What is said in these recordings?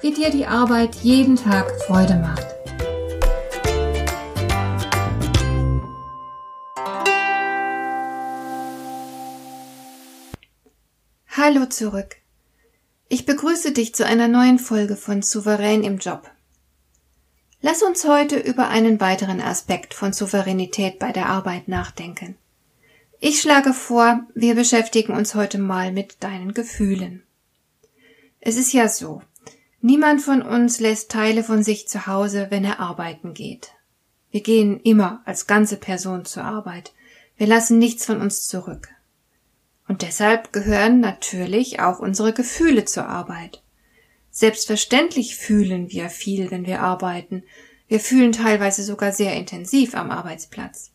wie dir die Arbeit jeden Tag Freude macht. Hallo zurück. Ich begrüße dich zu einer neuen Folge von Souverän im Job. Lass uns heute über einen weiteren Aspekt von Souveränität bei der Arbeit nachdenken. Ich schlage vor, wir beschäftigen uns heute mal mit deinen Gefühlen. Es ist ja so, niemand von uns lässt Teile von sich zu Hause, wenn er arbeiten geht. Wir gehen immer als ganze Person zur Arbeit. Wir lassen nichts von uns zurück. Und deshalb gehören natürlich auch unsere Gefühle zur Arbeit. Selbstverständlich fühlen wir viel, wenn wir arbeiten. Wir fühlen teilweise sogar sehr intensiv am Arbeitsplatz.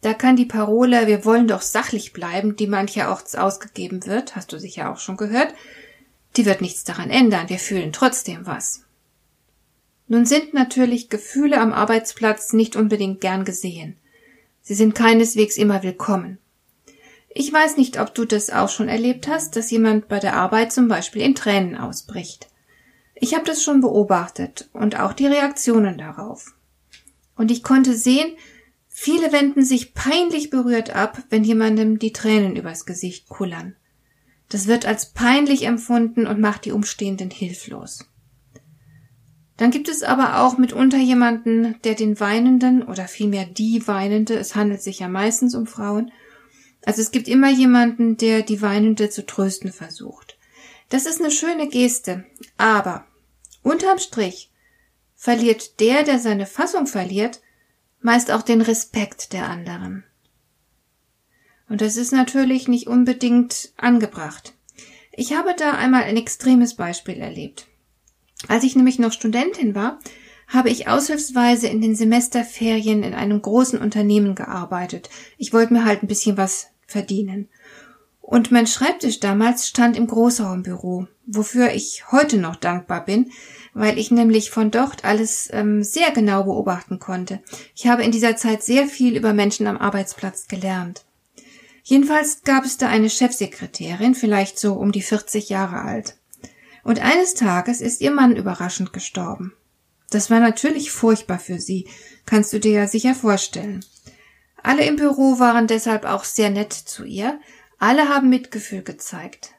Da kann die Parole Wir wollen doch sachlich bleiben, die mancherorts ausgegeben wird, hast du sicher auch schon gehört, die wird nichts daran ändern, wir fühlen trotzdem was. Nun sind natürlich Gefühle am Arbeitsplatz nicht unbedingt gern gesehen. Sie sind keineswegs immer willkommen. Ich weiß nicht, ob du das auch schon erlebt hast, dass jemand bei der Arbeit zum Beispiel in Tränen ausbricht. Ich habe das schon beobachtet und auch die Reaktionen darauf. Und ich konnte sehen, viele wenden sich peinlich berührt ab, wenn jemandem die Tränen übers Gesicht kullern. Das wird als peinlich empfunden und macht die Umstehenden hilflos. Dann gibt es aber auch mitunter jemanden, der den Weinenden oder vielmehr die Weinende, es handelt sich ja meistens um Frauen, also es gibt immer jemanden, der die Weinende zu trösten versucht. Das ist eine schöne Geste, aber unterm Strich verliert der, der seine Fassung verliert, meist auch den Respekt der anderen. Und das ist natürlich nicht unbedingt angebracht. Ich habe da einmal ein extremes Beispiel erlebt. Als ich nämlich noch Studentin war, habe ich aushilfsweise in den Semesterferien in einem großen Unternehmen gearbeitet. Ich wollte mir halt ein bisschen was verdienen. Und mein Schreibtisch damals stand im Großraumbüro, wofür ich heute noch dankbar bin, weil ich nämlich von dort alles ähm, sehr genau beobachten konnte. Ich habe in dieser Zeit sehr viel über Menschen am Arbeitsplatz gelernt. Jedenfalls gab es da eine Chefsekretärin, vielleicht so um die 40 Jahre alt. Und eines Tages ist ihr Mann überraschend gestorben. Das war natürlich furchtbar für sie, kannst du dir ja sicher vorstellen. Alle im Büro waren deshalb auch sehr nett zu ihr, alle haben Mitgefühl gezeigt.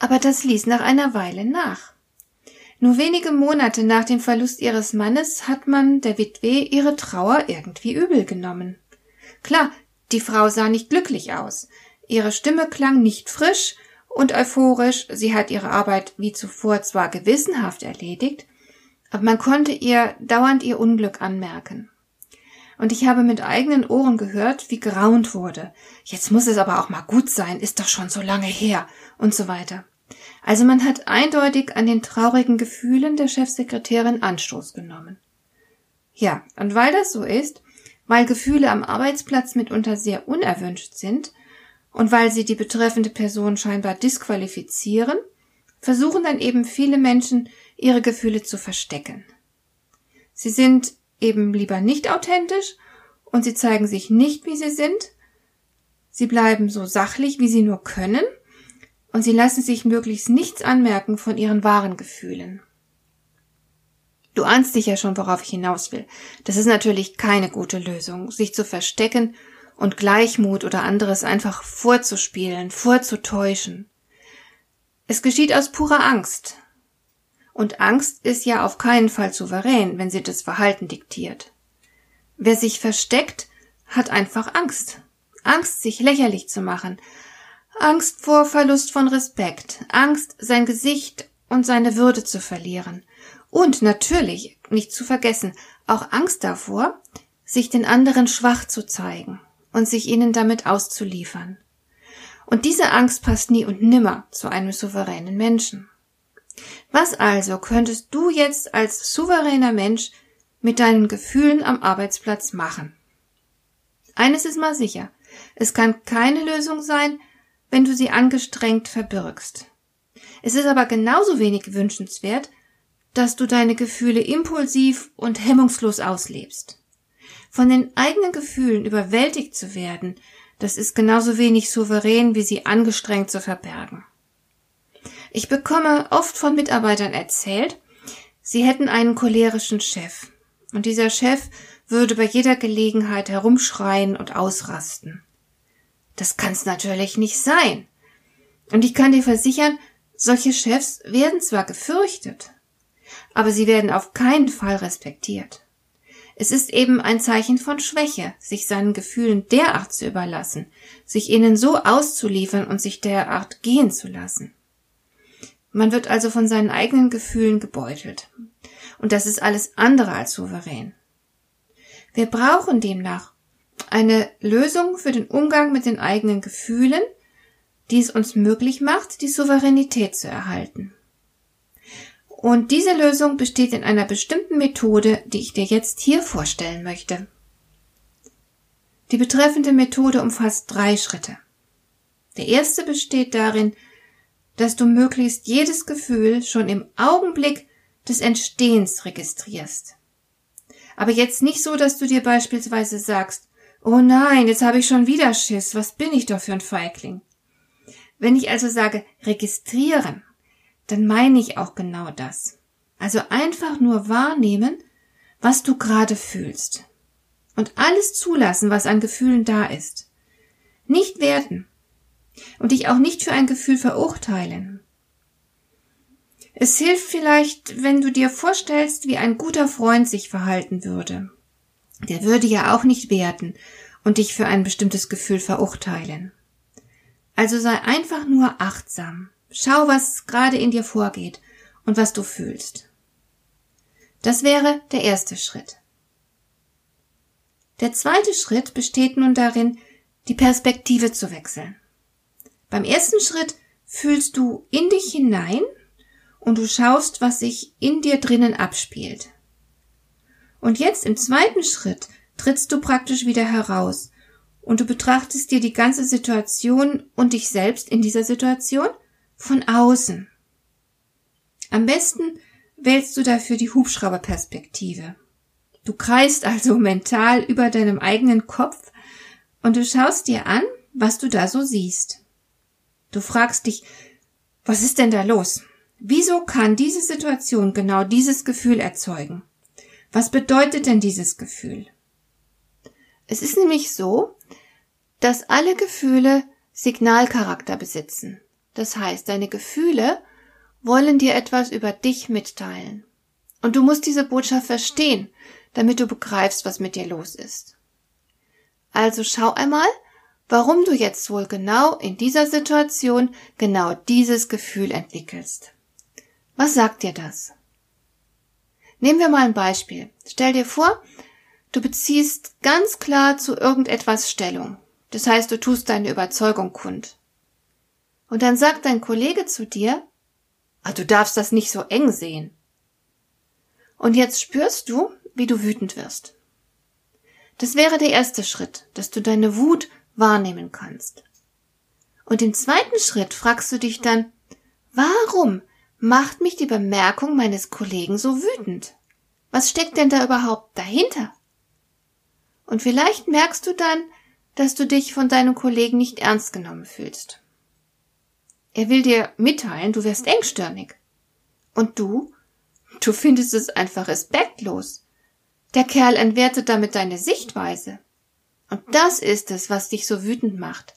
Aber das ließ nach einer Weile nach. Nur wenige Monate nach dem Verlust ihres Mannes hat man der Witwe ihre Trauer irgendwie übel genommen. Klar, die Frau sah nicht glücklich aus. Ihre Stimme klang nicht frisch und euphorisch, sie hat ihre Arbeit wie zuvor zwar gewissenhaft erledigt, aber man konnte ihr dauernd ihr Unglück anmerken. Und ich habe mit eigenen Ohren gehört, wie geraunt wurde. Jetzt muss es aber auch mal gut sein, ist doch schon so lange her und so weiter. Also man hat eindeutig an den traurigen Gefühlen der Chefsekretärin Anstoß genommen. Ja, und weil das so ist, weil Gefühle am Arbeitsplatz mitunter sehr unerwünscht sind und weil sie die betreffende Person scheinbar disqualifizieren, versuchen dann eben viele Menschen, ihre Gefühle zu verstecken. Sie sind eben lieber nicht authentisch und sie zeigen sich nicht, wie sie sind. Sie bleiben so sachlich, wie sie nur können und sie lassen sich möglichst nichts anmerken von ihren wahren Gefühlen. Du ahnst dich ja schon, worauf ich hinaus will. Das ist natürlich keine gute Lösung, sich zu verstecken und Gleichmut oder anderes einfach vorzuspielen, vorzutäuschen. Es geschieht aus purer Angst, und Angst ist ja auf keinen Fall souverän, wenn sie das Verhalten diktiert. Wer sich versteckt, hat einfach Angst. Angst, sich lächerlich zu machen. Angst vor Verlust von Respekt. Angst, sein Gesicht und seine Würde zu verlieren. Und natürlich, nicht zu vergessen, auch Angst davor, sich den anderen schwach zu zeigen und sich ihnen damit auszuliefern. Und diese Angst passt nie und nimmer zu einem souveränen Menschen. Was also könntest du jetzt als souveräner Mensch mit deinen Gefühlen am Arbeitsplatz machen? Eines ist mal sicher. Es kann keine Lösung sein, wenn du sie angestrengt verbirgst. Es ist aber genauso wenig wünschenswert, dass du deine Gefühle impulsiv und hemmungslos auslebst. Von den eigenen Gefühlen überwältigt zu werden, das ist genauso wenig souverän, wie sie angestrengt zu verbergen. Ich bekomme oft von Mitarbeitern erzählt, sie hätten einen cholerischen Chef. Und dieser Chef würde bei jeder Gelegenheit herumschreien und ausrasten. Das kann's natürlich nicht sein. Und ich kann dir versichern, solche Chefs werden zwar gefürchtet, aber sie werden auf keinen Fall respektiert. Es ist eben ein Zeichen von Schwäche, sich seinen Gefühlen derart zu überlassen, sich ihnen so auszuliefern und sich derart gehen zu lassen. Man wird also von seinen eigenen Gefühlen gebeutelt. Und das ist alles andere als souverän. Wir brauchen demnach eine Lösung für den Umgang mit den eigenen Gefühlen, die es uns möglich macht, die Souveränität zu erhalten. Und diese Lösung besteht in einer bestimmten Methode, die ich dir jetzt hier vorstellen möchte. Die betreffende Methode umfasst drei Schritte. Der erste besteht darin, dass du möglichst jedes Gefühl schon im Augenblick des Entstehens registrierst. Aber jetzt nicht so, dass du dir beispielsweise sagst, oh nein, jetzt habe ich schon wieder Schiss, was bin ich doch für ein Feigling. Wenn ich also sage registrieren, dann meine ich auch genau das. Also einfach nur wahrnehmen, was du gerade fühlst. Und alles zulassen, was an Gefühlen da ist. Nicht werten. Und dich auch nicht für ein Gefühl verurteilen. Es hilft vielleicht, wenn du dir vorstellst, wie ein guter Freund sich verhalten würde. Der würde ja auch nicht werten und dich für ein bestimmtes Gefühl verurteilen. Also sei einfach nur achtsam. Schau, was gerade in dir vorgeht und was du fühlst. Das wäre der erste Schritt. Der zweite Schritt besteht nun darin, die Perspektive zu wechseln. Beim ersten Schritt fühlst du in dich hinein und du schaust, was sich in dir drinnen abspielt. Und jetzt im zweiten Schritt trittst du praktisch wieder heraus und du betrachtest dir die ganze Situation und dich selbst in dieser Situation von außen. Am besten wählst du dafür die Hubschrauberperspektive. Du kreist also mental über deinem eigenen Kopf und du schaust dir an, was du da so siehst. Du fragst dich, was ist denn da los? Wieso kann diese Situation genau dieses Gefühl erzeugen? Was bedeutet denn dieses Gefühl? Es ist nämlich so, dass alle Gefühle Signalcharakter besitzen. Das heißt, deine Gefühle wollen dir etwas über dich mitteilen. Und du musst diese Botschaft verstehen, damit du begreifst, was mit dir los ist. Also schau einmal, warum du jetzt wohl genau in dieser Situation genau dieses Gefühl entwickelst. Was sagt dir das? Nehmen wir mal ein Beispiel. Stell dir vor, du beziehst ganz klar zu irgendetwas Stellung. Das heißt, du tust deine Überzeugung kund. Und dann sagt dein Kollege zu dir, ah, du darfst das nicht so eng sehen. Und jetzt spürst du, wie du wütend wirst. Das wäre der erste Schritt, dass du deine Wut wahrnehmen kannst. Und im zweiten Schritt fragst du dich dann, warum macht mich die Bemerkung meines Kollegen so wütend? Was steckt denn da überhaupt dahinter? Und vielleicht merkst du dann, dass du dich von deinem Kollegen nicht ernst genommen fühlst. Er will dir mitteilen, du wärst engstirnig. Und du? Du findest es einfach respektlos. Der Kerl entwertet damit deine Sichtweise. Und das ist es, was dich so wütend macht.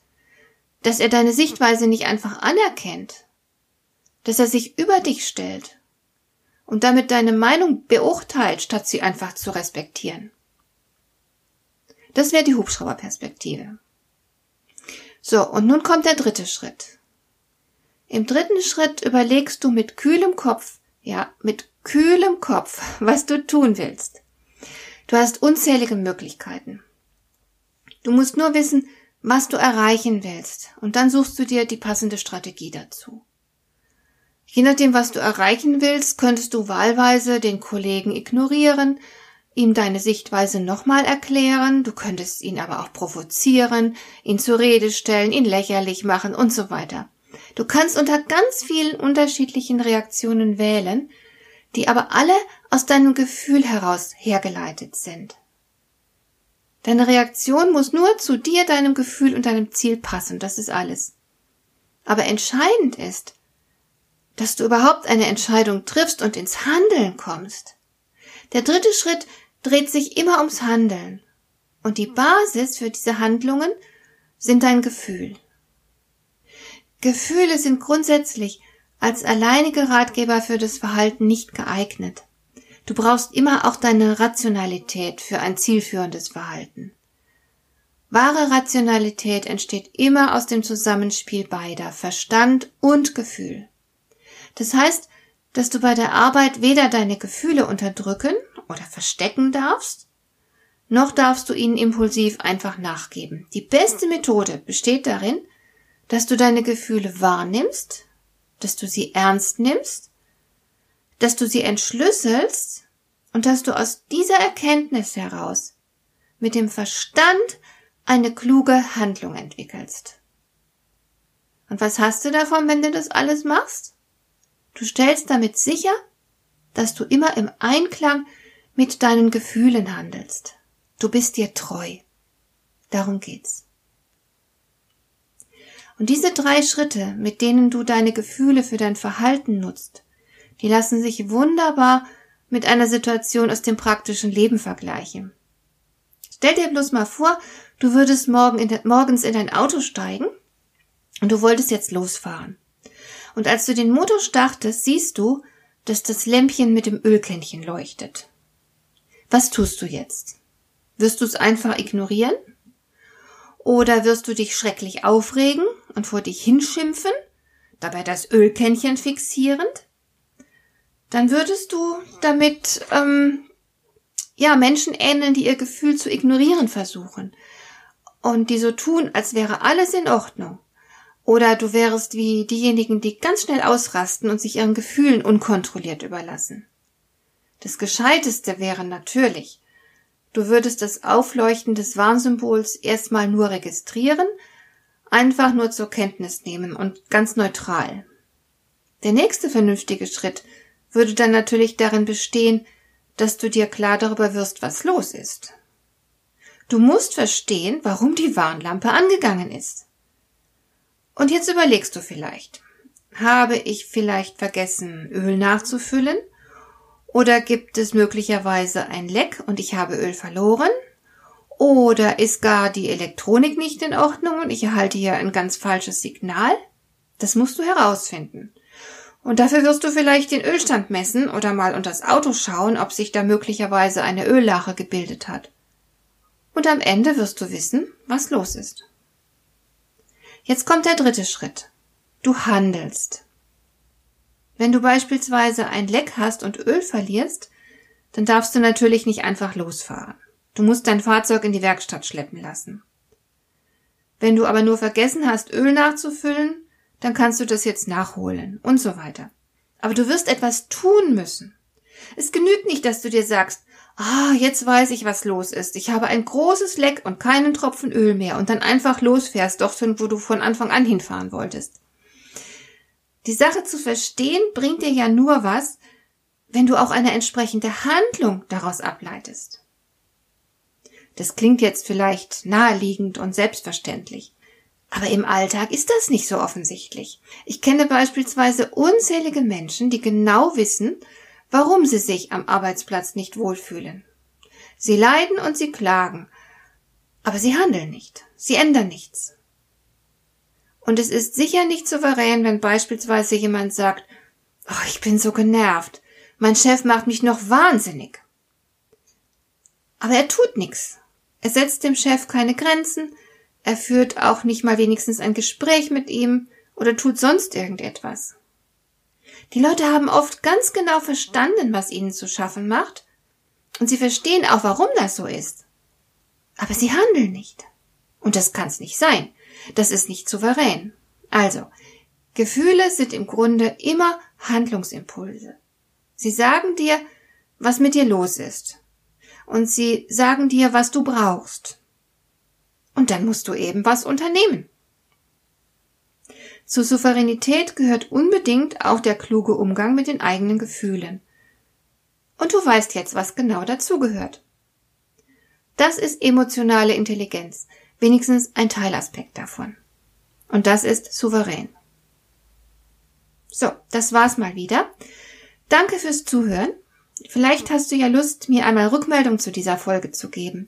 Dass er deine Sichtweise nicht einfach anerkennt. Dass er sich über dich stellt. Und damit deine Meinung beurteilt, statt sie einfach zu respektieren. Das wäre die Hubschrauberperspektive. So, und nun kommt der dritte Schritt. Im dritten Schritt überlegst du mit kühlem Kopf, ja, mit kühlem Kopf, was du tun willst. Du hast unzählige Möglichkeiten. Du musst nur wissen, was du erreichen willst, und dann suchst du dir die passende Strategie dazu. Je nachdem, was du erreichen willst, könntest du wahlweise den Kollegen ignorieren, ihm deine Sichtweise nochmal erklären, du könntest ihn aber auch provozieren, ihn zur Rede stellen, ihn lächerlich machen und so weiter. Du kannst unter ganz vielen unterschiedlichen Reaktionen wählen, die aber alle aus deinem Gefühl heraus hergeleitet sind. Deine Reaktion muss nur zu dir, deinem Gefühl und deinem Ziel passen, das ist alles. Aber entscheidend ist, dass du überhaupt eine Entscheidung triffst und ins Handeln kommst. Der dritte Schritt dreht sich immer ums Handeln. Und die Basis für diese Handlungen sind dein Gefühl. Gefühle sind grundsätzlich als alleinige Ratgeber für das Verhalten nicht geeignet. Du brauchst immer auch deine Rationalität für ein zielführendes Verhalten. Wahre Rationalität entsteht immer aus dem Zusammenspiel beider Verstand und Gefühl. Das heißt, dass du bei der Arbeit weder deine Gefühle unterdrücken oder verstecken darfst, noch darfst du ihnen impulsiv einfach nachgeben. Die beste Methode besteht darin, dass du deine Gefühle wahrnimmst, dass du sie ernst nimmst, dass du sie entschlüsselst und dass du aus dieser Erkenntnis heraus mit dem Verstand eine kluge Handlung entwickelst. Und was hast du davon, wenn du das alles machst? Du stellst damit sicher, dass du immer im Einklang mit deinen Gefühlen handelst. Du bist dir treu. Darum geht's. Und diese drei Schritte, mit denen du deine Gefühle für dein Verhalten nutzt, die lassen sich wunderbar mit einer Situation aus dem praktischen Leben vergleichen. Stell dir bloß mal vor, du würdest morgen in morgens in dein Auto steigen und du wolltest jetzt losfahren. Und als du den Motor startest, siehst du, dass das Lämpchen mit dem Ölkännchen leuchtet. Was tust du jetzt? Wirst du es einfach ignorieren? Oder wirst du dich schrecklich aufregen und vor dich hinschimpfen, dabei das Ölkännchen fixierend? Dann würdest du damit ähm, ja Menschen ähneln, die ihr Gefühl zu ignorieren versuchen und die so tun, als wäre alles in Ordnung. Oder du wärest wie diejenigen, die ganz schnell ausrasten und sich ihren Gefühlen unkontrolliert überlassen. Das Gescheiteste wäre natürlich, du würdest das Aufleuchten des Warnsymbols erstmal nur registrieren, einfach nur zur Kenntnis nehmen und ganz neutral. Der nächste vernünftige Schritt würde dann natürlich darin bestehen, dass du dir klar darüber wirst, was los ist. Du musst verstehen, warum die Warnlampe angegangen ist. Und jetzt überlegst du vielleicht, habe ich vielleicht vergessen, Öl nachzufüllen? Oder gibt es möglicherweise ein Leck und ich habe Öl verloren? Oder ist gar die Elektronik nicht in Ordnung und ich erhalte hier ein ganz falsches Signal? Das musst du herausfinden. Und dafür wirst du vielleicht den Ölstand messen oder mal unter das Auto schauen, ob sich da möglicherweise eine Öllache gebildet hat. Und am Ende wirst du wissen, was los ist. Jetzt kommt der dritte Schritt. Du handelst. Wenn du beispielsweise ein Leck hast und Öl verlierst, dann darfst du natürlich nicht einfach losfahren. Du musst dein Fahrzeug in die Werkstatt schleppen lassen. Wenn du aber nur vergessen hast, Öl nachzufüllen, dann kannst du das jetzt nachholen und so weiter. Aber du wirst etwas tun müssen. Es genügt nicht, dass du dir sagst, ah, jetzt weiß ich, was los ist. Ich habe ein großes Leck und keinen Tropfen Öl mehr und dann einfach losfährst, dorthin, wo du von Anfang an hinfahren wolltest. Die Sache zu verstehen bringt dir ja nur was, wenn du auch eine entsprechende Handlung daraus ableitest. Das klingt jetzt vielleicht naheliegend und selbstverständlich. Aber im Alltag ist das nicht so offensichtlich. Ich kenne beispielsweise unzählige Menschen, die genau wissen, warum sie sich am Arbeitsplatz nicht wohlfühlen. Sie leiden und sie klagen, aber sie handeln nicht, sie ändern nichts. Und es ist sicher nicht souverän, wenn beispielsweise jemand sagt, oh, ich bin so genervt, mein Chef macht mich noch wahnsinnig. Aber er tut nichts. Er setzt dem Chef keine Grenzen, er führt auch nicht mal wenigstens ein Gespräch mit ihm oder tut sonst irgendetwas. Die Leute haben oft ganz genau verstanden, was ihnen zu schaffen macht, und sie verstehen auch, warum das so ist. Aber sie handeln nicht. Und das kann's nicht sein. Das ist nicht souverän. Also, Gefühle sind im Grunde immer Handlungsimpulse. Sie sagen dir, was mit dir los ist. Und sie sagen dir, was du brauchst. Und dann musst du eben was unternehmen. Zur Souveränität gehört unbedingt auch der kluge Umgang mit den eigenen Gefühlen. Und du weißt jetzt, was genau dazugehört. Das ist emotionale Intelligenz, wenigstens ein Teilaspekt davon. Und das ist souverän. So, das war's mal wieder. Danke fürs Zuhören. Vielleicht hast du ja Lust, mir einmal Rückmeldung zu dieser Folge zu geben.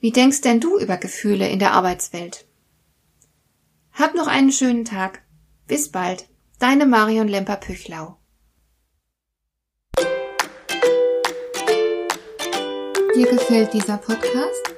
Wie denkst denn du über Gefühle in der Arbeitswelt? Hab noch einen schönen Tag. Bis bald. Deine Marion Lemper-Püchlau. Dir gefällt dieser Podcast?